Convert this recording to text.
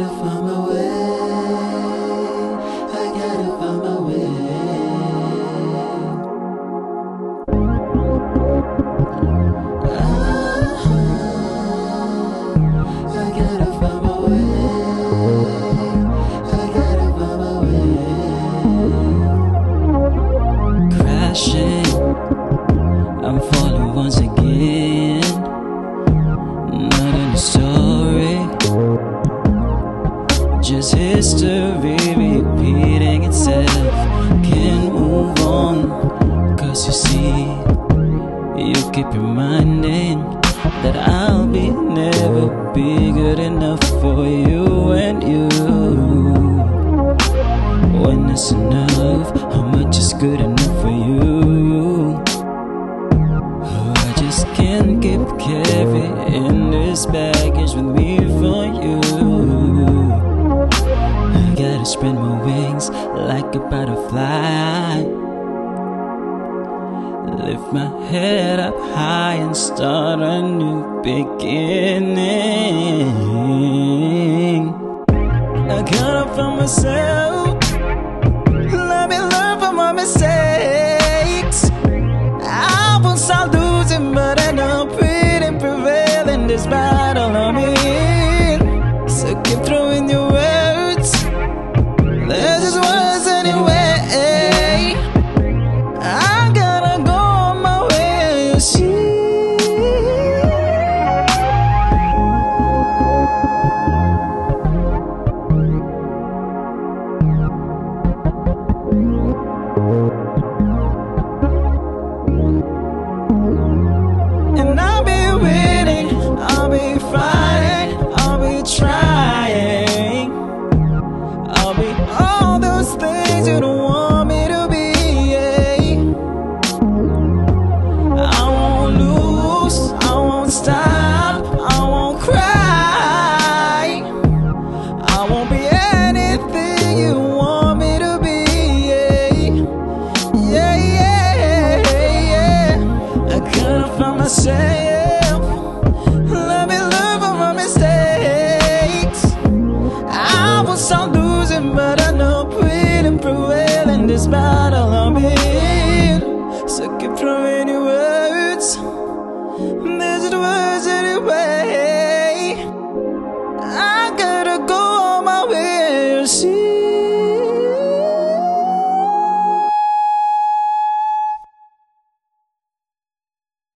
if I'm keep reminding that I'll be never be good enough for you and you. When it's enough, how much is good enough for you? Oh, I just can't keep carrying this baggage with me for you. I gotta spread my wings like a butterfly. Lift my head up high and start a new beginning. I gotta find myself. Let me learn from my mistakes. I won't start losing, but I know pretty prevail in this battle And I'll be winning, I'll be fighting, I'll be trying. I'll be all those things you don't want me to be. I won't lose, I won't stop, I won't cry. I won't be Let me learn from my mistakes. I was start losing, but I know pretty prevail in this battle I'm in. So keep throwing your words. There's words